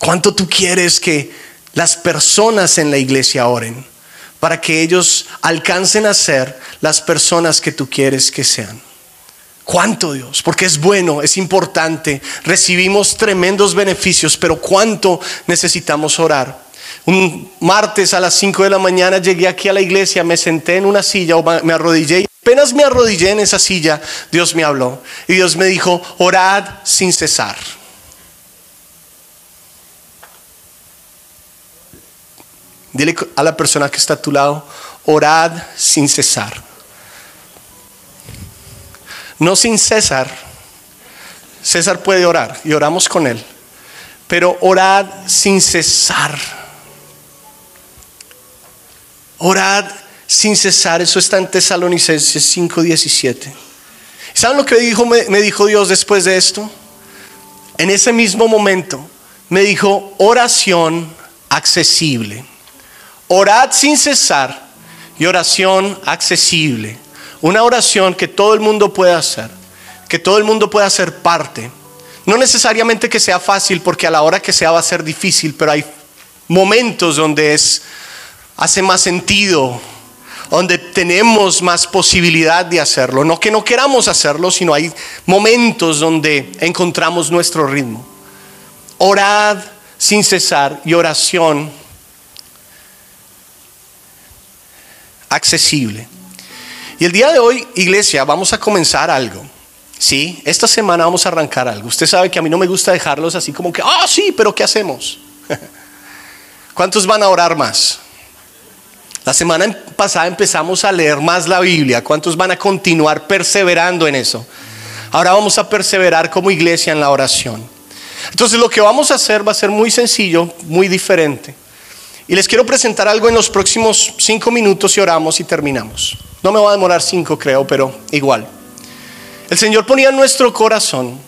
Speaker 2: ¿Cuánto tú quieres que las personas en la iglesia oren para que ellos alcancen a ser las personas que tú quieres que sean? ¿Cuánto Dios? Porque es bueno, es importante, recibimos tremendos beneficios, pero ¿cuánto necesitamos orar? Un martes a las 5 de la mañana llegué aquí a la iglesia, me senté en una silla o me arrodillé apenas me arrodillé en esa silla, Dios me habló y Dios me dijo, orad sin cesar. Dile a la persona que está a tu lado, orad sin cesar no sin César. César puede orar y oramos con él, pero orad sin cesar. Orad sin cesar, eso está en Tesalonicenses 5:17. ¿Saben lo que me, me dijo Dios después de esto? En ese mismo momento me dijo oración accesible. Orad sin cesar y oración accesible. Una oración que todo el mundo puede hacer, que todo el mundo pueda ser parte. No necesariamente que sea fácil, porque a la hora que sea va a ser difícil, pero hay momentos donde es, hace más sentido, donde tenemos más posibilidad de hacerlo. No que no queramos hacerlo, sino hay momentos donde encontramos nuestro ritmo. Orad sin cesar y oración accesible. Y el día de hoy, iglesia, vamos a comenzar algo. Sí, esta semana vamos a arrancar algo. Usted sabe que a mí no me gusta dejarlos así como que, ah, sí, pero ¿qué hacemos? *laughs* ¿Cuántos van a orar más? La semana pasada empezamos a leer más la Biblia. ¿Cuántos van a continuar perseverando en eso? Ahora vamos a perseverar como iglesia en la oración. Entonces lo que vamos a hacer va a ser muy sencillo, muy diferente. Y les quiero presentar algo en los próximos cinco minutos y oramos y terminamos. No me va a demorar cinco, creo, pero igual. El Señor ponía en nuestro corazón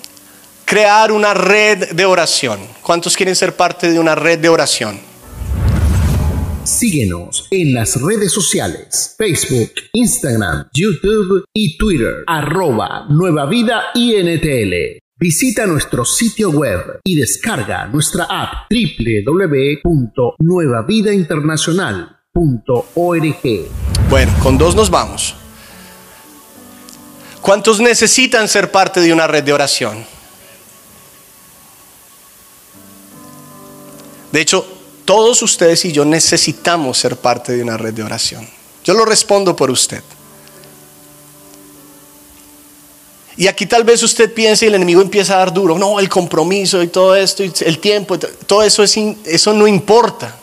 Speaker 2: crear una red de oración. ¿Cuántos quieren ser parte de una red de oración?
Speaker 1: Síguenos en las redes sociales, Facebook, Instagram, YouTube y Twitter, arroba Nueva Vida INTL. Visita nuestro sitio web y descarga nuestra app www.nuevavidainternacional.org.
Speaker 2: Bueno, con dos nos vamos. ¿Cuántos necesitan ser parte de una red de oración? De hecho, todos ustedes y yo necesitamos ser parte de una red de oración. Yo lo respondo por usted. Y aquí tal vez usted piense y el enemigo empieza a dar duro. No, el compromiso y todo esto, el tiempo, todo eso, es, eso no importa.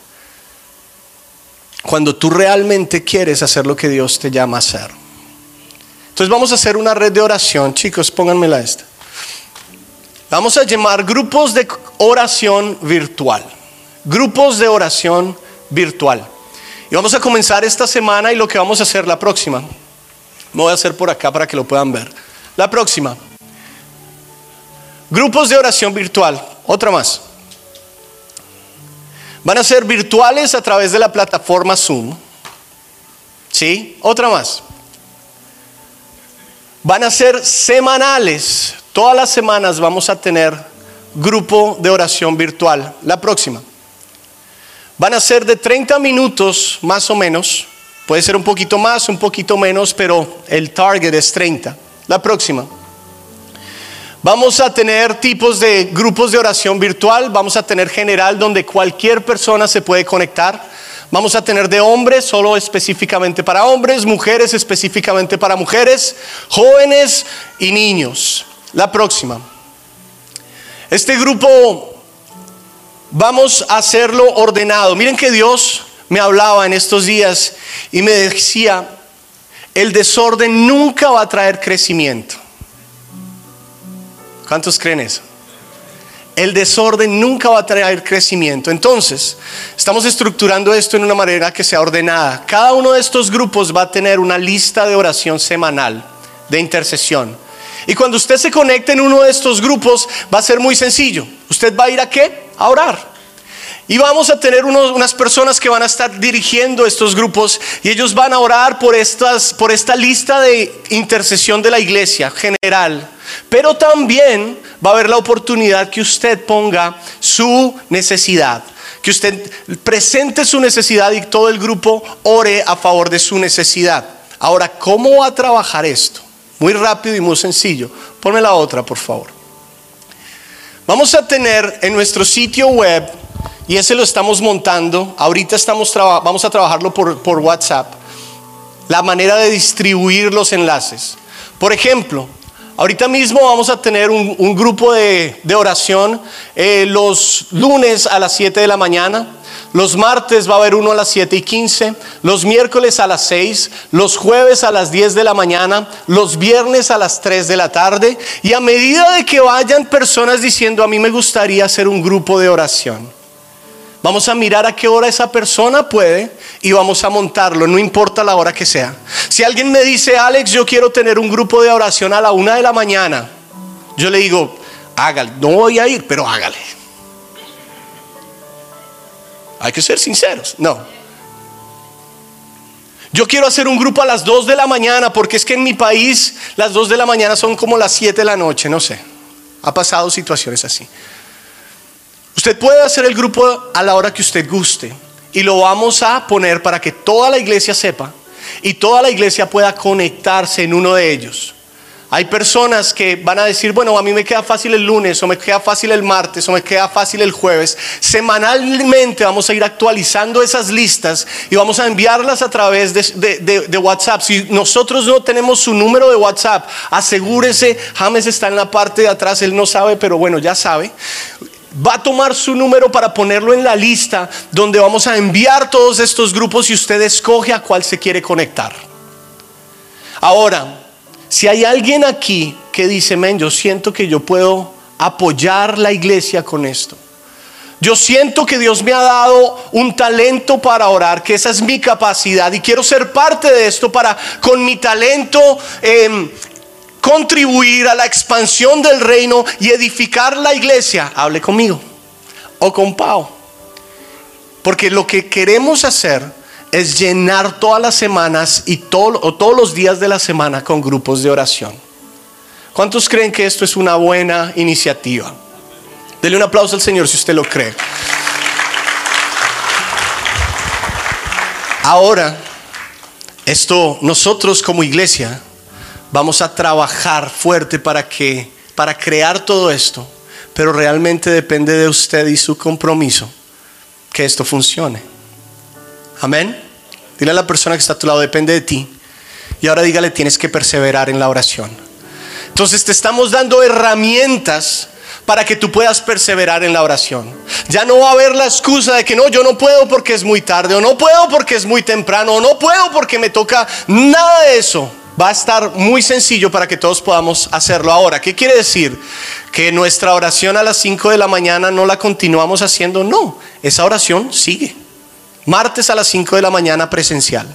Speaker 2: Cuando tú realmente quieres hacer lo que Dios te llama a hacer. Entonces vamos a hacer una red de oración. Chicos, pónganmela esta. Vamos a llamar grupos de oración virtual grupos de oración virtual. Y vamos a comenzar esta semana y lo que vamos a hacer la próxima. Me voy a hacer por acá para que lo puedan ver. La próxima. Grupos de oración virtual. Otra más. Van a ser virtuales a través de la plataforma Zoom. ¿Sí? Otra más. Van a ser semanales. Todas las semanas vamos a tener grupo de oración virtual. La próxima. Van a ser de 30 minutos más o menos. Puede ser un poquito más, un poquito menos, pero el target es 30. La próxima. Vamos a tener tipos de grupos de oración virtual. Vamos a tener general donde cualquier persona se puede conectar. Vamos a tener de hombres, solo específicamente para hombres, mujeres específicamente para mujeres, jóvenes y niños. La próxima. Este grupo vamos a hacerlo ordenado. Miren que Dios me hablaba en estos días y me decía, el desorden nunca va a traer crecimiento. ¿Cuántos creen eso? El desorden nunca va a traer crecimiento. Entonces, estamos estructurando esto en una manera que sea ordenada. Cada uno de estos grupos va a tener una lista de oración semanal, de intercesión. Y cuando usted se conecte en uno de estos grupos, va a ser muy sencillo. ¿Usted va a ir a qué? A orar. Y vamos a tener unas personas que van a estar dirigiendo estos grupos y ellos van a orar por, estas, por esta lista de intercesión de la iglesia general. Pero también va a haber la oportunidad que usted ponga su necesidad, que usted presente su necesidad y todo el grupo ore a favor de su necesidad. Ahora, ¿cómo va a trabajar esto? Muy rápido y muy sencillo. Ponme la otra, por favor. Vamos a tener en nuestro sitio web, y ese lo estamos montando, ahorita estamos vamos a trabajarlo por, WhatsApp, la manera de distribuir los enlaces. Por ejemplo, Ahorita mismo vamos a tener un, grupo de, oración eh, los lunes a las 7 de la mañana. Los martes va a haber uno a las 7 y 15, los miércoles a las 6, los jueves a las 10 de la mañana, los viernes a las 3 de la tarde. Y a medida de que vayan personas diciendo, a mí me gustaría hacer un grupo de oración. Vamos a mirar a qué hora esa persona puede y vamos a montarlo, no importa la hora que sea. Si alguien me dice, Alex, yo quiero tener un grupo de oración a la una de la mañana, yo le digo, hágale, no voy a ir, pero hágale. Hay que ser sinceros. No. Yo quiero hacer un grupo a las 2 de la mañana porque es que en mi país las 2 de la mañana son como las 7 de la noche, no sé. Ha pasado situaciones así. Usted puede hacer el grupo a la hora que usted guste y lo vamos a poner para que toda la iglesia sepa y toda la iglesia pueda conectarse en uno de ellos. Hay personas que van a decir, bueno, a mí me queda fácil el lunes, o me queda fácil el martes, o me queda fácil el jueves. Semanalmente vamos a ir actualizando esas listas y vamos a enviarlas a través de, WhatsApp. Si nosotros no tenemos su número de WhatsApp, asegúrese, James está en la parte de atrás, él no sabe, pero bueno, ya sabe va a tomar su número para ponerlo en la lista donde vamos a enviar todos estos grupos y usted escoge a cuál se quiere conectar. Ahora, si hay alguien aquí que dice, men, yo siento que yo puedo apoyar la iglesia con esto. Yo siento que Dios me ha dado un talento para orar, que esa es mi capacidad y quiero ser parte de esto para con mi talento em, contribuir a la expansión del reino y edificar la iglesia. Hable conmigo o con Pau. Porque lo que queremos hacer es llenar todas las semanas y o todos los días de la semana con grupos de oración. ¿Cuántos creen que esto es una buena iniciativa? Dele un aplauso al Señor si usted lo cree. Ahora, esto nosotros como iglesia vamos a trabajar fuerte para que para crear todo esto, pero realmente depende de usted y su compromiso que esto funcione. Amén. Dile a la persona que está a tu lado, depende de ti. Y ahora dígale, tienes que perseverar en la oración. Entonces te estamos dando herramientas para que tú puedas perseverar en la oración. Ya no va a haber la excusa de que no, yo no puedo porque es muy tarde, o no puedo porque es muy temprano, o no puedo porque me toca nada de eso. Va a estar muy sencillo para que todos podamos hacerlo ahora. ¿Qué quiere decir? Que nuestra oración a las 5 de la mañana no la continuamos haciendo. No, esa oración sigue. Martes a las 5 de la mañana presencial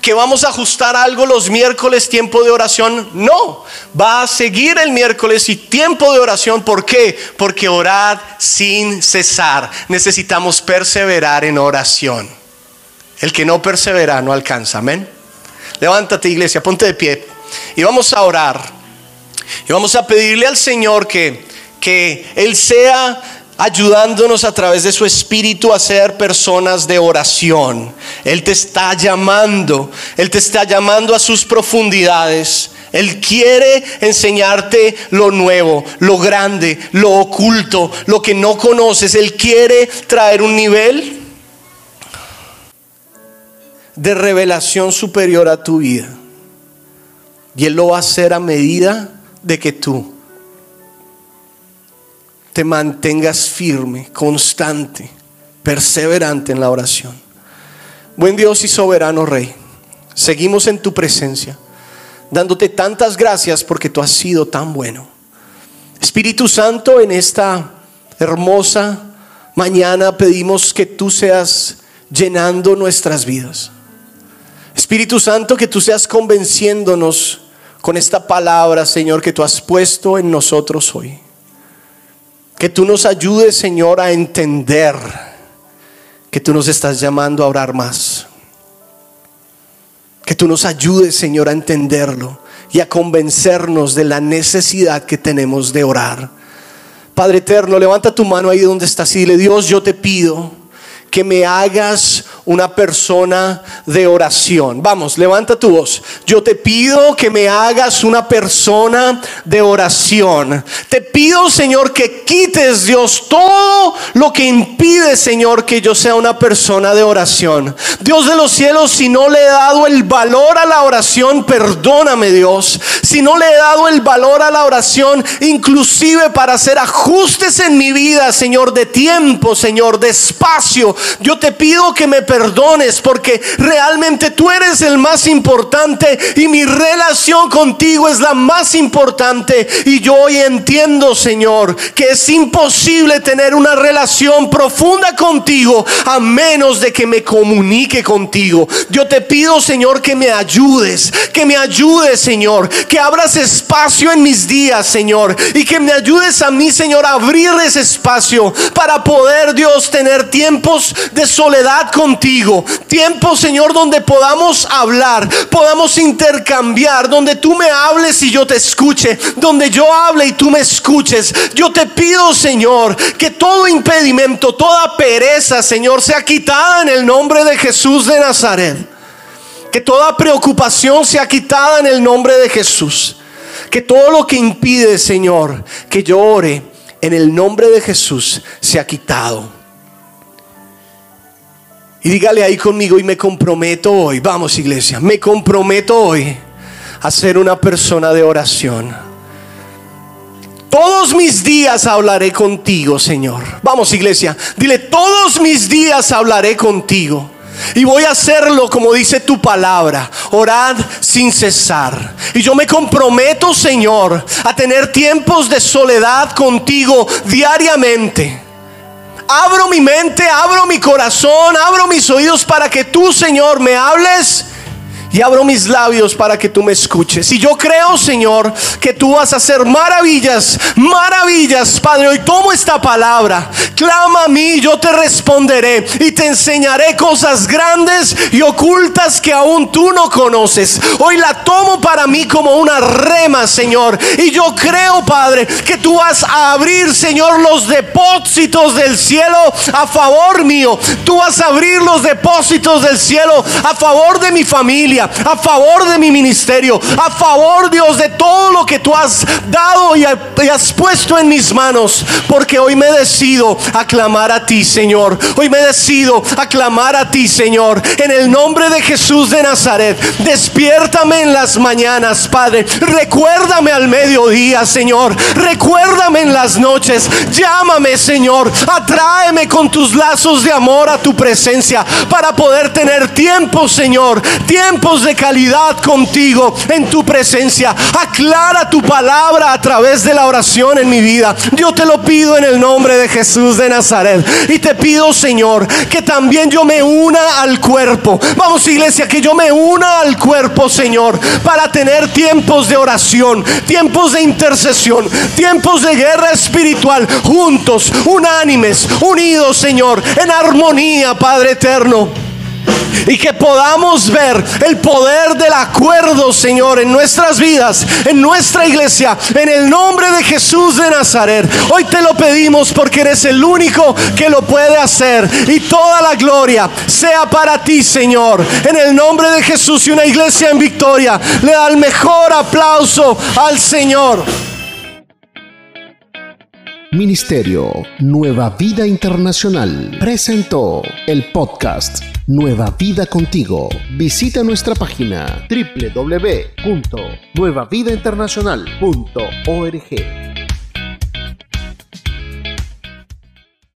Speaker 2: que vamos a ajustar algo los miércoles tiempo de oración. No, va a seguir el miércoles y tiempo de oración. ¿Por qué? Porque orad sin cesar. Necesitamos perseverar en oración. El que no persevera no alcanza. Amén. Levántate iglesia, ponte de pie y vamos a orar. Y vamos a pedirle al Señor que, que Él sea ayudándonos a través de su espíritu a ser personas de oración. Él te está llamando, Él te está llamando a sus profundidades. Él quiere enseñarte lo nuevo, lo grande, lo oculto, lo que no conoces. Él quiere traer un nivel de revelación superior a tu vida. Y Él lo va a hacer a medida de que tú te mantengas firme, constante, perseverante en la oración. Buen Dios y soberano Rey, seguimos en tu presencia, dándote tantas gracias porque tú has sido tan bueno. Espíritu Santo, en esta hermosa mañana pedimos que tú seas llenando nuestras vidas. Espíritu Santo, que tú seas convenciéndonos con esta palabra, Señor, que tú has puesto en nosotros hoy. Que tú nos ayudes, Señor, a entender que tú nos estás llamando a orar más. Que tú nos ayudes, Señor, a entenderlo y a convencernos de la necesidad que tenemos de orar. Padre eterno, levanta tu mano ahí donde estás y dile, Dios, yo te pido que me hagas una persona de oración. Vamos, levanta tu voz. Yo te pido que me hagas una persona de oración. Te pido, Señor, que quites, Dios, todo lo que impide, Señor, que yo sea una persona de oración. Dios de los cielos, si no le he dado el valor a la oración, perdóname, Dios. Si no le he dado el valor a la oración, inclusive para hacer ajustes en mi vida, Señor, de tiempo, Señor, de espacio, yo te pido que me porque realmente tú eres el más importante y mi relación contigo es la más importante. Y yo hoy entiendo, Señor, que es imposible tener una relación profunda contigo a menos de que me comunique contigo. Yo te pido, Señor, que me ayudes, que me ayudes, Señor, que abras espacio en mis días, Señor, y que me ayudes a mí, Señor, a abrir ese espacio para poder, Dios, tener tiempos de soledad contigo. Tiempo, Señor, donde podamos hablar, podamos intercambiar, donde tú me hables y yo te escuche, donde yo hable y tú me escuches. Yo te pido, Señor, que todo impedimento, toda pereza, Señor, sea quitada en el nombre de Jesús de Nazaret. Que toda preocupación sea quitada en el nombre de Jesús. Que todo lo que impide, Señor, que yo ore en el nombre de Jesús sea quitado. Y dígale ahí conmigo y me comprometo hoy, vamos iglesia, me comprometo hoy a ser una persona de oración. Todos mis días hablaré contigo, Señor. Vamos iglesia, dile, todos mis días hablaré contigo. Y voy a hacerlo como dice tu palabra, orad sin cesar. Y yo me comprometo, Señor, a tener tiempos de soledad contigo diariamente abro mi mente, abro mi corazón, abro mis oídos para que tú, Señor, me hables y abro mis labios para que tú me escuches. Y yo creo, Señor, que tú vas a hacer maravillas, maravillas, Padre. Hoy tomo esta palabra Clama a mí, yo te responderé y te enseñaré cosas grandes y ocultas que aún tú no conoces. Hoy la tomo para mí como una rema, Señor. Y yo creo, Padre, que tú vas a abrir, Señor, los depósitos del cielo a favor mío. Tú vas a abrir los depósitos del cielo a favor de mi familia, a favor de mi ministerio, a favor, Dios, de todo lo que tú has dado y has puesto en mis manos. Porque hoy me decido a clamar a ti, Señor. Hoy me decido a clamar a ti, Señor. En el nombre de Jesús de Nazaret, despiértame en las mañanas, Padre. Recuérdame al mediodía, Señor. Recuérdame en las noches. Llámame, Señor. Atráeme con tus lazos de amor a tu presencia para poder tener tiempo, Señor. Tiempos de calidad contigo en tu presencia. Aclara tu palabra a través de la oración en mi vida. Yo te lo pido en el nombre de Jesús de Nazaret. Y te pido, Señor, que también yo me una al cuerpo. Vamos, iglesia, que yo me una al cuerpo, Señor, para tener tiempos de oración, tiempos de intercesión, tiempos de guerra espiritual, juntos, unánimes, unidos, Señor, en armonía, Padre eterno y que podamos ver el poder del acuerdo, Señor, en nuestras vidas, en nuestra iglesia, en el nombre de Jesús de Nazaret. Hoy te lo pedimos porque eres el único que lo puede hacer y toda la gloria sea para ti, Señor. En el nombre de Jesús y una iglesia en victoria le da el mejor aplauso al Señor.
Speaker 1: Ministerio Nueva Vida Internacional presentó el podcast Nueva Vida Contigo. Visita nuestra página www.nuevavidainternacional.org.